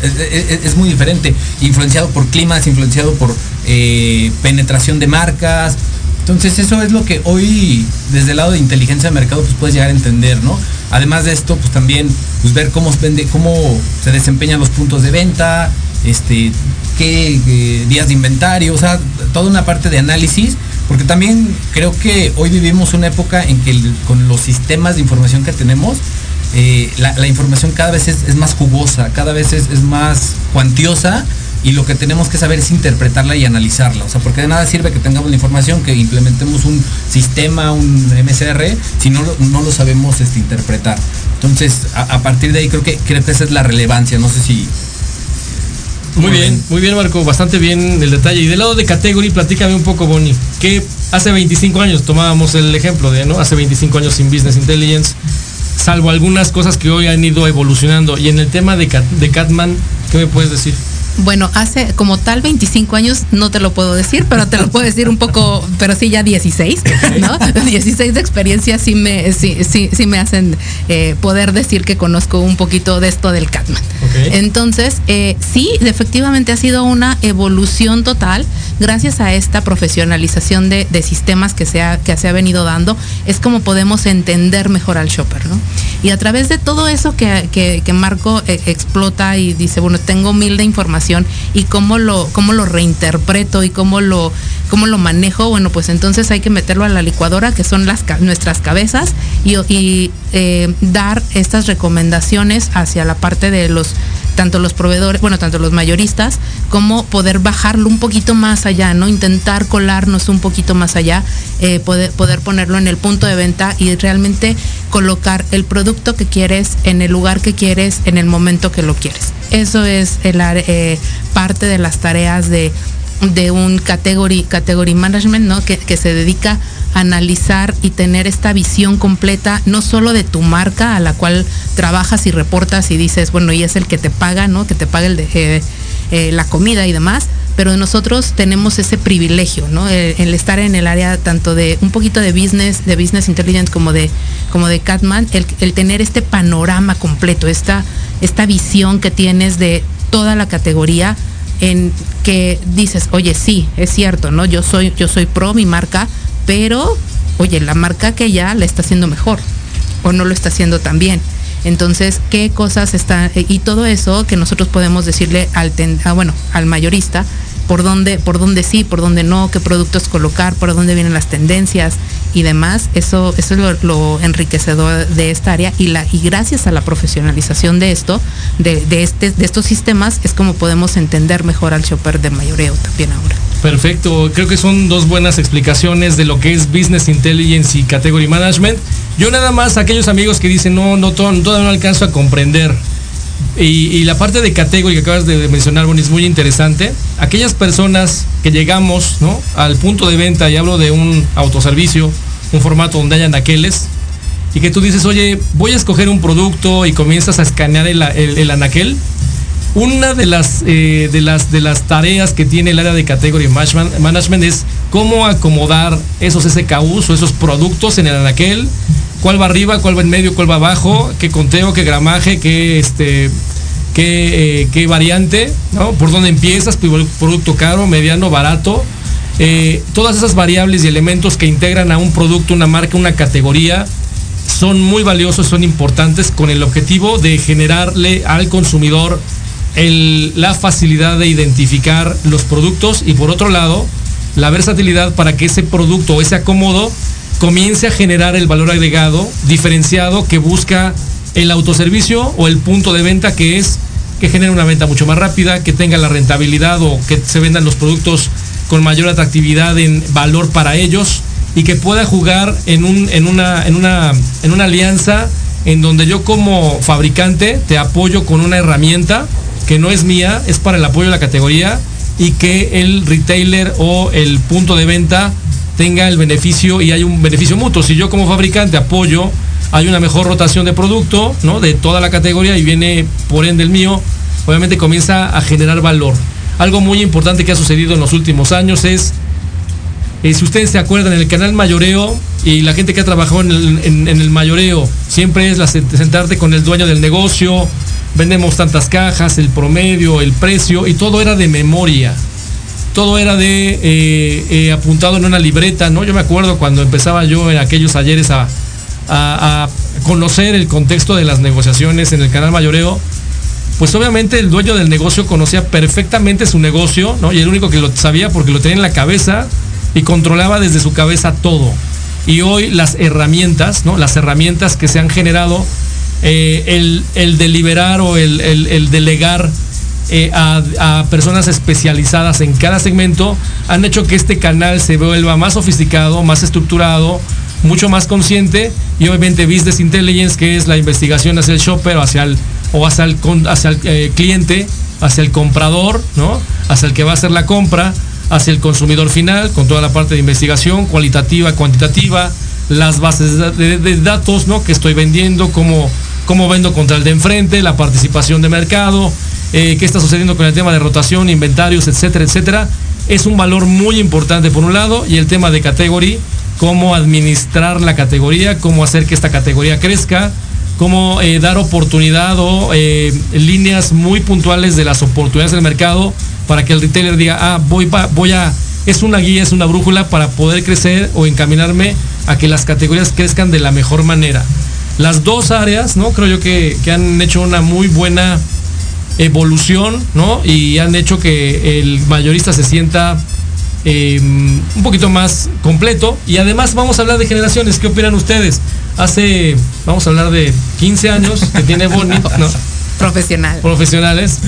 es, muy diferente, influenciado por climas, influenciado por eh, penetración de marcas. Entonces eso es lo que hoy desde el lado de inteligencia de mercado pues puedes llegar a entender, ¿no? Además de esto, pues también pues, ver cómo se desempeñan los puntos de venta, este, qué eh, días de inventario, o sea, toda una parte de análisis, porque también creo que hoy vivimos una época en que con los sistemas de información que tenemos, eh, la, información cada vez es, más jugosa, cada vez es, más cuantiosa y lo que tenemos que saber es interpretarla y analizarla. O sea, porque de nada sirve que tengamos la información, que implementemos un sistema, un MSR, si no, no lo sabemos este, interpretar. Entonces, a, partir de ahí creo que, creo que esa es la relevancia. No sé si... Muy bien, muy bien Marco, bastante bien el detalle. Y del lado de Category, platícame un poco, Bonnie. Que hace 25 años tomábamos el ejemplo de, ¿no? Hace 25 años sin Business Intelligence salvo algunas cosas que hoy han ido evolucionando. Y en el tema de, de Catman, ¿qué me puedes decir? Bueno, hace como tal 25 años, no te lo puedo decir, pero te lo puedo decir un poco, pero sí ya 16, ¿no? 16 de experiencia sí me, sí, sí, sí me hacen eh, poder decir que conozco un poquito de esto del Catman. Entonces, eh, sí, efectivamente ha sido una evolución total gracias a esta profesionalización de, sistemas que se, ha, que se ha venido dando, es como podemos entender mejor al shopper, ¿no? Y a través de todo eso que, Marco eh, explota y dice, bueno, tengo mil de información y cómo lo, cómo lo reinterpreto y cómo lo, cómo lo manejo, bueno, pues entonces hay que meterlo a la licuadora, que son las, nuestras cabezas, y, eh, dar estas recomendaciones hacia la parte de los tanto los proveedores, bueno, tanto los mayoristas, como poder bajarlo un poquito más allá, ¿no? Intentar colarnos un poquito más allá, eh, poder, poder ponerlo en el punto de venta y realmente colocar el producto que quieres en el lugar que quieres, en el momento que lo quieres. Eso es el, eh, parte de las tareas de, de un category, management, ¿no? Que, que se dedica analizar y tener esta visión completa, no solo de tu marca a la cual trabajas y reportas y dices, bueno, y es el que te paga, ¿no? Que te paga el de, eh, eh, la comida y demás, pero nosotros tenemos ese privilegio, ¿no? El, estar en el área tanto de un poquito de business, de business intelligence como de, como de Catman, el, el tener este panorama completo, esta, esta visión que tienes de toda la categoría en que dices, oye, sí, es cierto, ¿no? Yo soy, yo soy pro mi marca, pero, oye, la marca que ya la está haciendo mejor o no lo está haciendo tan bien. Entonces, ¿qué cosas están? Y todo eso que nosotros podemos decirle al, ah, bueno, al mayorista, por dónde, por dónde sí, por dónde no, qué productos colocar, por dónde vienen las tendencias y demás. Eso, eso es lo, enriquecedor de esta área y, la, y gracias a la profesionalización de esto, de, de, este, de estos sistemas, es como podemos entender mejor al shopper de mayoreo también ahora. Perfecto, creo que son dos buenas explicaciones de lo que es Business Intelligence y Category Management. Yo nada más, aquellos amigos que dicen, no, no, todavía no alcanzo a comprender. Y, la parte de category que acabas de mencionar, Bonnie, es muy interesante. Aquellas personas que llegamos ¿no? al punto de venta, y hablo de un autoservicio, un formato donde hayan anaqueles, y que tú dices, oye, voy a escoger un producto y comienzas a escanear el, el anaquel, una de las, eh, de, las, de las tareas que tiene el área de Category Management es cómo acomodar esos SKUs o esos productos en el anaquel, cuál va arriba, cuál va en medio, cuál va abajo, qué conteo, qué gramaje, qué, este, qué, eh, variante, ¿no? por dónde empiezas, producto caro, mediano, barato. Eh, todas esas variables y elementos que integran a un producto, una marca, una categoría, son muy valiosos, son importantes con el objetivo de generarle al consumidor la facilidad de identificar los productos y por otro lado, la versatilidad para que ese producto o ese acomodo comience a generar el valor agregado diferenciado que busca el autoservicio o el punto de venta que es que genere una venta mucho más rápida, que tenga la rentabilidad o que se vendan los productos con mayor atractividad en valor para ellos y que pueda jugar en, un, en, una, en, una, en una alianza en donde yo como fabricante te apoyo con una herramienta que no es mía, es para el apoyo de la categoría y que el retailer o el punto de venta tenga el beneficio y hay un beneficio mutuo. Si yo como fabricante apoyo, hay una mejor rotación de producto, ¿no? De toda la categoría y viene por ende el mío, obviamente comienza a generar valor. Algo muy importante que ha sucedido en los últimos años es, eh, si ustedes se acuerdan, en el canal mayoreo y la gente que ha trabajado en el, mayoreo, siempre es sentarte con el dueño del negocio, vendemos tantas cajas, el promedio, el precio, y todo era de memoria. Todo era de eh, eh, apuntado en una libreta, ¿no? Yo me acuerdo cuando empezaba yo en aquellos ayeres a, conocer el contexto de las negociaciones en el canal mayoreo, pues obviamente el dueño del negocio conocía perfectamente su negocio, ¿no? Y el único que lo sabía porque lo tenía en la cabeza y controlaba desde su cabeza todo. Y hoy las herramientas, ¿no? Las herramientas que se han generado eh, el, deliberar o el, delegar eh, a, personas especializadas en cada segmento han hecho que este canal se vuelva más sofisticado, más estructurado, mucho más consciente y obviamente Business Intelligence, que es la investigación hacia el shopper o hacia el, o hacia el, eh, cliente, hacia el comprador, ¿no? hacia el que va a hacer la compra, hacia el consumidor final, con toda la parte de investigación cualitativa, cuantitativa, las bases de, datos ¿no? que estoy vendiendo, como cómo vendo contra el de enfrente, la participación de mercado, eh, qué está sucediendo con el tema de rotación, inventarios, etcétera, etcétera. Es un valor muy importante por un lado y el tema de categoría, cómo administrar la categoría, cómo hacer que esta categoría crezca, cómo eh, dar oportunidad o eh, líneas muy puntuales de las oportunidades del mercado para que el retailer diga, ah, voy, voy a, es una guía, es una brújula para poder crecer o encaminarme a que las categorías crezcan de la mejor manera las dos áreas, ¿no? Creo yo que, han hecho una muy buena evolución, ¿no? Y han hecho que el mayorista se sienta em, un poquito más completo. Y además vamos a hablar de generaciones. ¿Qué opinan ustedes? Hace, vamos a hablar de 15 años que tiene Bonnie, ¿no? Profesional. Profesionales.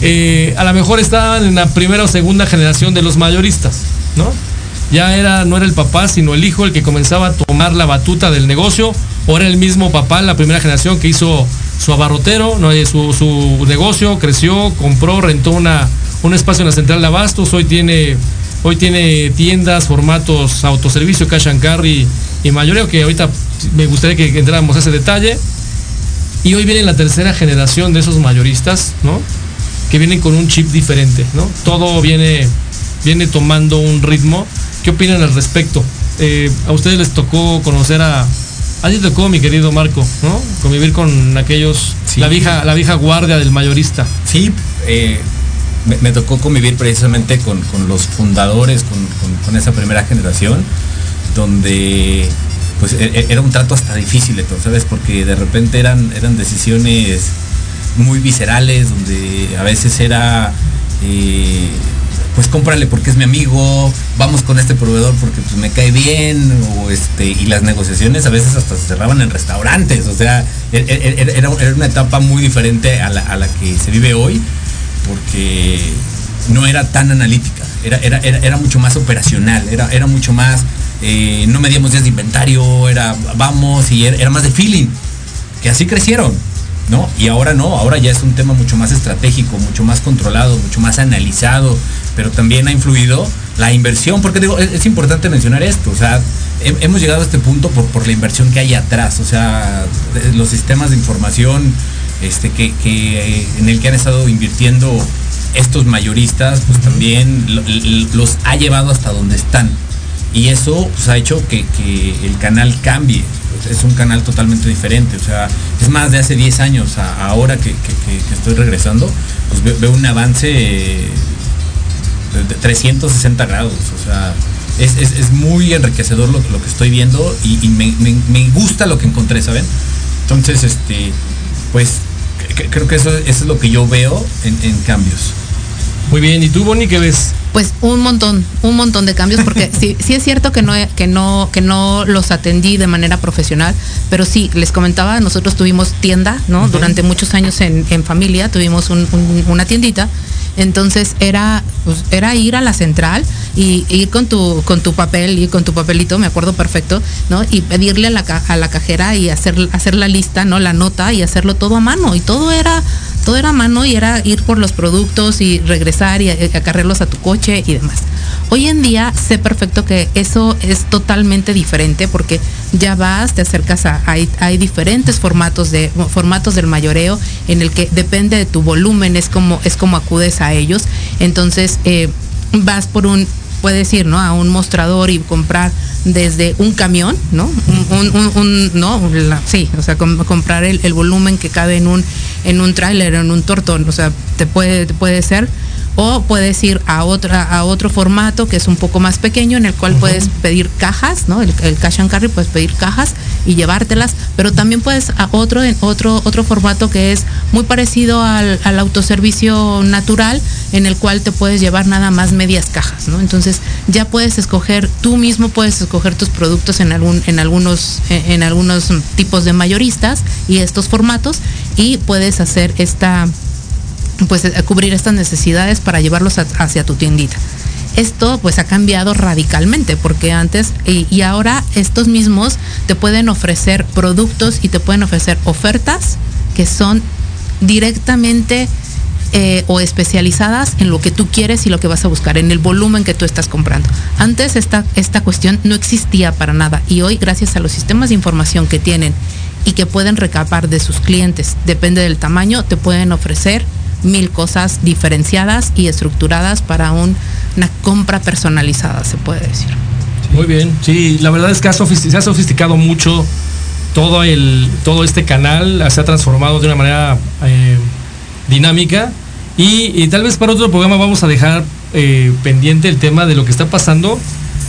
Eh, a lo mejor estaban en la primera o segunda generación de los mayoristas, ¿no? Ya era, no era el papá, sino el hijo el que comenzaba a tomar la batuta del negocio o era el mismo papá, la primera generación que hizo su abarrotero, eh, su, su negocio, creció, compró, rentó una, un espacio en la central de abastos, hoy tiene, hoy tiene tiendas, formatos, autoservicio, cash and carry y mayoreo, que ahorita me gustaría que entráramos a ese detalle. Y hoy viene la tercera generación de esos mayoristas, ¿no? Que vienen con un chip diferente, ¿no? Todo viene, viene tomando un ritmo. ¿Qué opinan al respecto? Eh, a ustedes les tocó conocer a, Así tocó, mi querido Marco, ¿no? Convivir con aquellos, la vieja, la vieja guardia del mayorista. Sí, eh, me, tocó convivir precisamente con, los fundadores, con, esa primera generación, donde pues e, e, era un trato hasta difícil, ¿sabes? Porque de repente eran, eran decisiones muy viscerales, donde a veces era eh, pues cómprale porque es mi amigo, vamos con este proveedor porque pues me cae bien, este, y las negociaciones a veces hasta se cerraban en restaurantes, o sea, e, e, e, era, una etapa muy diferente a la, que se vive hoy, porque no era tan analítica, era, era, era, mucho más operacional, era, era mucho más, eh, no medíamos días de inventario, era vamos y era más de feeling, que así crecieron. ¿No? Y ahora no, ahora ya es un tema mucho más estratégico, mucho más controlado, mucho más analizado, pero también ha influido la inversión, porque digo, es, importante mencionar esto, o sea, hemos llegado a este punto por, por, la inversión que hay atrás, o sea, los sistemas de información este, que, que, en el que han estado invirtiendo estos mayoristas, pues también los ha llevado hasta donde están. Y eso pues, ha hecho que, que el canal cambie es un canal totalmente diferente. O sea, es más de hace 10 años ahora que, estoy regresando, pues veo, un avance de 360 grados. O sea, es, muy enriquecedor lo, que estoy viendo y, me, gusta lo que encontré, ¿saben? Entonces, este, pues creo que eso, es lo que yo veo en cambios. Muy bien, ¿y tú, Bonnie, qué ves? Pues un montón, un montón de cambios, porque <laughs> sí, sí es cierto que no, que no, que no los atendí de manera profesional, pero sí, les comentaba, nosotros tuvimos tienda, ¿no? Durante muchos años en, familia, tuvimos una tiendita entonces era, pues, era ir a la central y ir con tu, con tu papel y con tu papelito, me acuerdo perfecto, ¿no? Y pedirle a la, a la cajera y hacer, hacer la lista, ¿no? La nota y hacerlo todo a mano. Y todo era, todo era mano y era ir por los productos y regresar y acarrearlos a tu coche y demás. Hoy en día sé perfecto que eso es totalmente diferente porque ya vas, te acercas a, hay, hay diferentes formatos de formatos del mayoreo en el que depende de tu volumen, es como, es como acudes a ellos. Entonces eh, vas por un, puedes ir ¿no? a un mostrador y comprar desde un camión, ¿no? Un, no, sí, o sea, comprar el, volumen que cabe en un, en un tráiler, en un tortón, o sea, te puede, puede ser o puedes ir a otra a otro formato que es un poco más pequeño en el cual puedes pedir cajas no el, cash and carry puedes pedir cajas y llevártelas pero también puedes a otro en otro otro formato que es muy parecido al, autoservicio natural en el cual te puedes llevar nada más medias cajas no entonces ya puedes escoger tú mismo puedes escoger tus productos en algún en algunos en algunos tipos de mayoristas y estos formatos y puedes hacer esta pues a cubrir estas necesidades para llevarlos hacia tu tiendita. Esto pues ha cambiado radicalmente porque antes y, ahora estos mismos te pueden ofrecer productos y te pueden ofrecer ofertas que son directamente eh, o especializadas en lo que tú quieres y lo que vas a buscar, en el volumen que tú estás comprando. Antes esta, esta cuestión no existía para nada y hoy gracias a los sistemas de información que tienen y que pueden recapar de sus clientes, depende del tamaño, te pueden ofrecer mil cosas diferenciadas y estructuradas para una compra personalizada, se puede decir. Muy bien, sí, la verdad es que se ha sofisticado mucho todo, el, todo este canal, se ha transformado de una manera eh, dinámica y, tal vez para otro programa vamos a dejar eh, pendiente el tema de lo que está pasando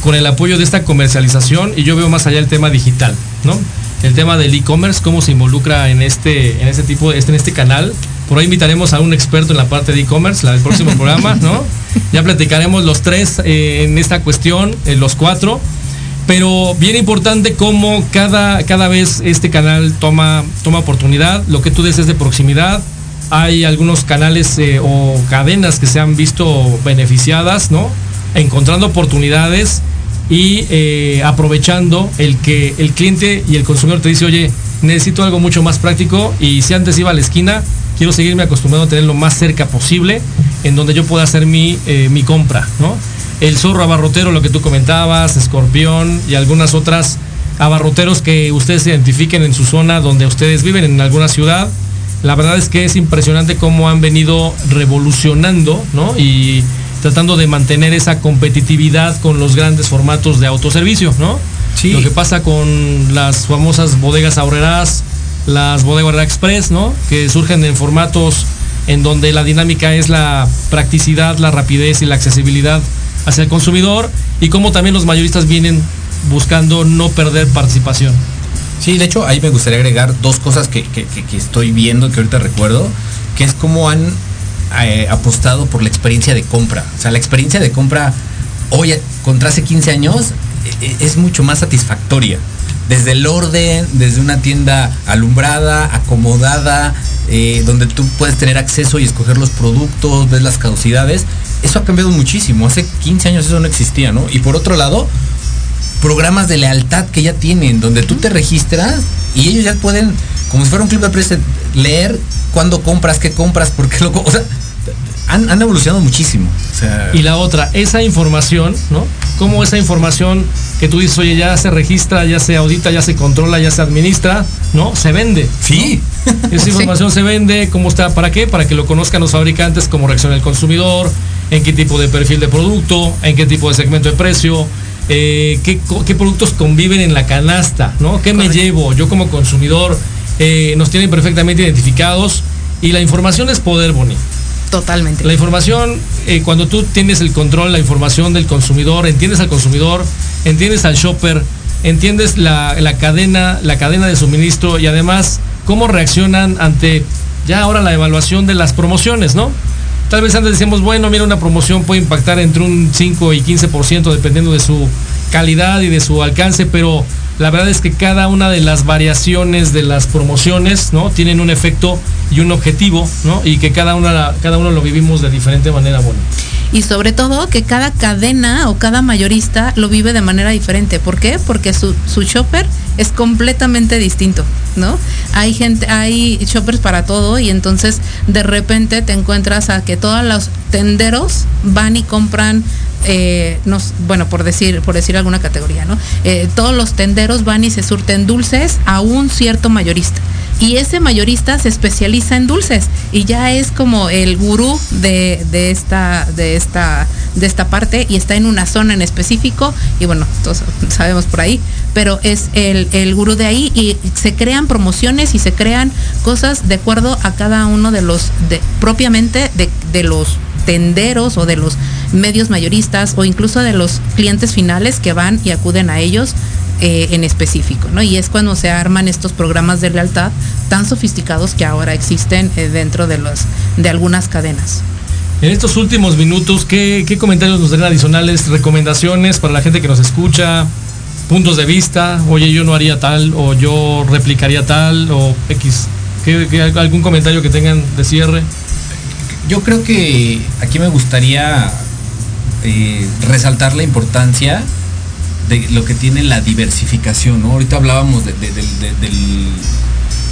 con el apoyo de esta comercialización y yo veo más allá el tema digital, ¿no? El tema del e-commerce, cómo se involucra en este, en este tipo, en este canal por ahí invitaremos a un experto en la parte de e-commerce, el próximo <laughs> programa, ¿no? Ya platicaremos los tres eh, en esta cuestión, eh, los cuatro. Pero bien importante cómo cada, cada vez este canal toma, toma oportunidad. Lo que tú dices de proximidad. Hay algunos canales eh, o cadenas que se han visto beneficiadas, ¿no? Encontrando oportunidades y aprovechando el que el cliente y el consumidor te dice, oye, necesito algo mucho más práctico y si antes iba a la esquina, quiero seguirme acostumbrando a tenerlo más cerca posible, en donde yo pueda hacer mi, eh, mi compra, ¿no? El zorro abarrotero, lo que tú comentabas, escorpión y algunas otras abarroteros que ustedes identifiquen en su zona donde ustedes viven, en alguna ciudad. La verdad es que es impresionante cómo han venido revolucionando, ¿no? Y tratando de mantener esa competitividad con los grandes formatos de autoservicio, ¿no? Sí. Lo que pasa con las famosas bodegas ahorreras, las bodegas express, ¿no? Que surgen en formatos en donde la dinámica es la practicidad, la rapidez y la accesibilidad hacia el consumidor y como también los mayoristas vienen buscando no perder participación. Sí, de hecho ahí me gustaría agregar dos cosas que, estoy viendo, que ahorita recuerdo, que es cómo han, eh, apostado por la experiencia de compra. O sea, la experiencia de compra hoy contra hace 15 años e, e, es mucho más satisfactoria. Desde el orden, desde una tienda alumbrada, acomodada, eh, donde tú puedes tener acceso y escoger los productos, ves las caducidades. Eso ha cambiado muchísimo. Hace 15 años eso no existía, ¿no? Y por otro lado, programas de lealtad que ya tienen, donde tú te registras y ellos ya pueden, como si fuera un club de presa, leer cuándo compras, qué compras, por qué lo O sea, han, han evolucionado muchísimo. y la otra, esa información, ¿no? Cómo esa información que tú dices, oye, ya se registra, ya se audita, ya se controla, ya se administra, ¿no? Se vende. Sí. <laughs> Esa información se vende, ¿cómo está? ¿Para qué? Para que lo conozcan los fabricantes, cómo reacciona el consumidor, en qué tipo de perfil de producto, en qué tipo de segmento de precio, eh, qué, productos conviven en la canasta, ¿no? ¿Qué me llevo? Yo como consumidor eh, nos tienen perfectamente identificados y la información es poder, bonito. Totalmente. La información, eh, cuando tú tienes el control, la información del consumidor, entiendes al consumidor, entiendes al shopper, entiendes la, cadena, la cadena de suministro y además cómo reaccionan ante ya ahora la evaluación de las promociones, ¿no? Tal vez antes decíamos, bueno, mira, una promoción puede impactar entre un 5 y 15% dependiendo de su calidad y de su alcance, pero la verdad es que cada una de las variaciones de las promociones, ¿no? Tienen un efecto y un objetivo, ¿no? Y que cada, una, cada uno lo vivimos de diferente manera, bueno. Y sobre todo que cada cadena o cada mayorista lo vive de manera diferente. ¿Por qué? Porque su, su shopper es completamente distinto, ¿no? Hay gente, hay shoppers para todo y entonces de repente te encuentras a que todos los tenderos van y compran eh, bueno, por decir, por decir alguna categoría, ¿no? Eh, todos los tenderos van y se surten dulces a un cierto mayorista. Y ese mayorista se especializa en dulces. Y ya es como el gurú de, esta, de, esta, de esta parte y está en una zona en específico. Y bueno, todos sabemos por ahí, pero es el, el gurú de ahí y se crean promociones y se crean cosas de acuerdo a cada uno de los, de, propiamente de, de los tenderos o de los medios mayoristas o incluso de los clientes finales que van y acuden a ellos eh, en específico, ¿no? Y es cuando se arman estos programas de lealtad tan sofisticados que ahora existen eh, dentro de, los, de algunas cadenas. En estos últimos minutos, ¿qué, comentarios nos darían adicionales, recomendaciones para la gente que nos escucha, puntos de vista? Oye, yo no haría tal, o yo replicaría tal, o X. algún comentario que tengan de cierre? Yo creo que aquí me gustaría eh, resaltar la importancia lo que tiene la diversificación, ¿no? Ahorita hablábamos de,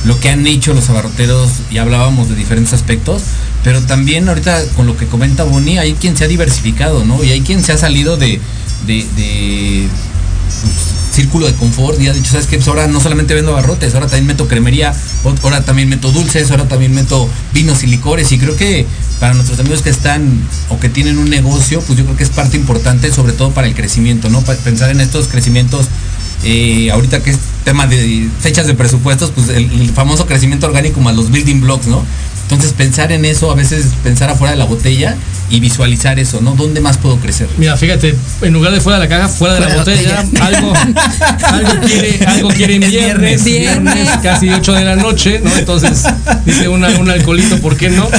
lo que han hecho los abarroteros y hablábamos de diferentes aspectos, pero también ahorita con lo que comenta Boni, hay quien se ha diversificado, ¿no? Y hay quien se ha salido de, de, pues, círculo de confort y ha dicho, ¿sabes qué? Pues ahora no solamente vendo abarrotes, ahora también meto cremería, ahora también meto dulces, ahora también meto vinos y licores y creo que para nuestros amigos que están o que tienen un negocio, pues yo creo que es parte importante, sobre todo para el crecimiento, ¿no? Para pensar en estos crecimientos, eh, ahorita que es tema de fechas de presupuestos, pues el, famoso crecimiento orgánico más los building blocks, ¿no? Entonces pensar en eso, a veces pensar afuera de la botella y visualizar eso, ¿no? ¿Dónde más puedo crecer? Mira, fíjate, en lugar de fuera de la caja, fuera de la botella, algo, algo quiere, algo quiere viernes, viernes, casi 8 de la noche, ¿no? Entonces, dice un alcoholito, ¿por qué no?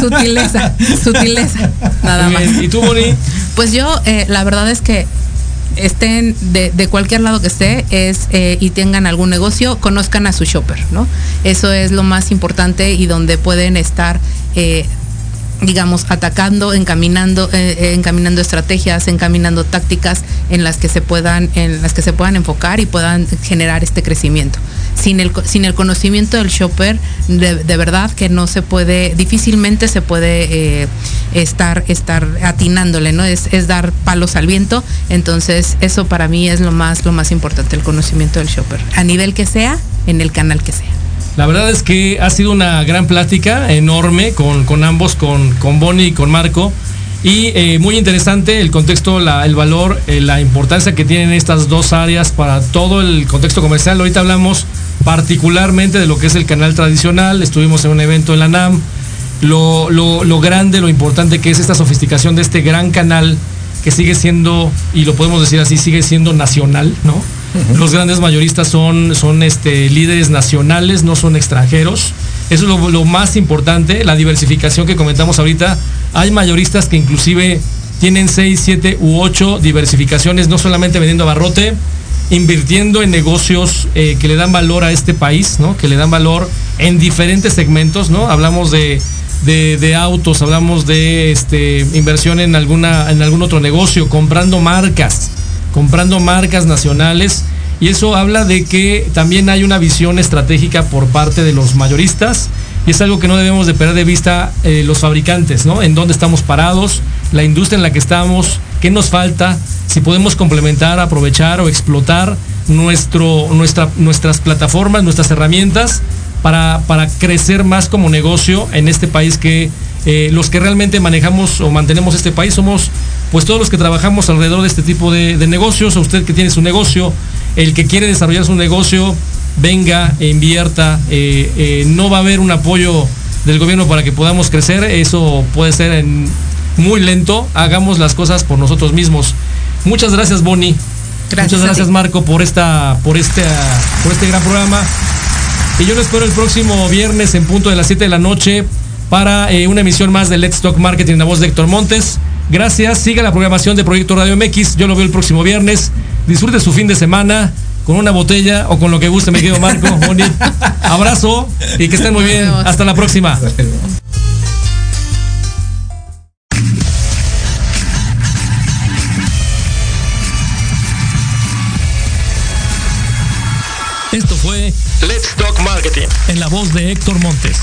Sutileza, sutileza, nada más. ¿Y tú, Boni? Pues yo, eh, la verdad es que estén de, cualquier lado que esté es, eh, y tengan algún negocio, conozcan a su shopper, ¿no? Eso es lo más importante y donde pueden estar eh, digamos, atacando, encaminando, eh, encaminando estrategias, encaminando tácticas en las que se puedan, en las que se puedan enfocar y puedan generar este crecimiento. Sin el, sin el conocimiento del shopper, de, verdad que no se puede, difícilmente se puede eh, estar, estar atinándole, ¿no? Es, es dar palos al viento. Entonces, eso para mí es lo más, lo más importante, el conocimiento del shopper. A nivel que sea, en el canal que sea. La verdad es que ha sido una gran plática enorme con, ambos, con, con Bonnie y con Marco. Y eh, muy interesante el contexto, el valor, eh, la importancia que tienen estas dos áreas para todo el contexto comercial. Ahorita hablamos particularmente de lo que es el canal tradicional. Estuvimos en un evento en la NAM. Lo, lo grande, lo importante que es esta sofisticación de este gran canal que sigue siendo, y lo podemos decir así, sigue siendo nacional, ¿no? Los grandes mayoristas son, son este, líderes nacionales, no son extranjeros. Eso es lo, más importante, la diversificación que comentamos ahorita. Hay mayoristas que inclusive tienen 6, 7 u 8 diversificaciones, no solamente vendiendo abarrote, invirtiendo en negocios eh, que le dan valor a este país, ¿no? Que le dan valor en diferentes segmentos, ¿no? Hablamos de, de, autos, hablamos de este, inversión en, alguna, en algún otro negocio, comprando marcas, comprando marcas nacionales. Y eso habla de que también hay una visión estratégica por parte de los mayoristas y es algo que no debemos de perder de vista eh, los fabricantes, ¿no? En dónde estamos parados, la industria en la que estamos, qué nos falta, si podemos complementar, aprovechar o explotar nuestro, nuestra, nuestras plataformas, nuestras herramientas para, para crecer más como negocio en este país que eh, los que realmente manejamos o mantenemos este país somos pues todos los que trabajamos alrededor de este tipo de, negocios, o usted que tiene su negocio, el que quiere desarrollar su negocio, venga e invierta, eh, eh, no va a haber un apoyo del gobierno para que podamos crecer, eso puede ser muy lento, hagamos las cosas por nosotros mismos. Muchas gracias Bonnie. Muchas gracias Marco por esta, por este, por este gran programa. Y yo lo espero el próximo viernes en punto de las 7 de la noche para eh, una emisión más de Let's Talk Marketing, la voz de Héctor Montes. Gracias, siga la programación de Proyecto Radio MX. Yo lo veo el próximo viernes. Disfrute su fin de semana con una botella o con lo que guste, me quedo Marco. <laughs> Moni. Abrazo y que estén muy bien. Hasta la próxima. Esto fue Let's Talk Marketing en la voz de Héctor Montes.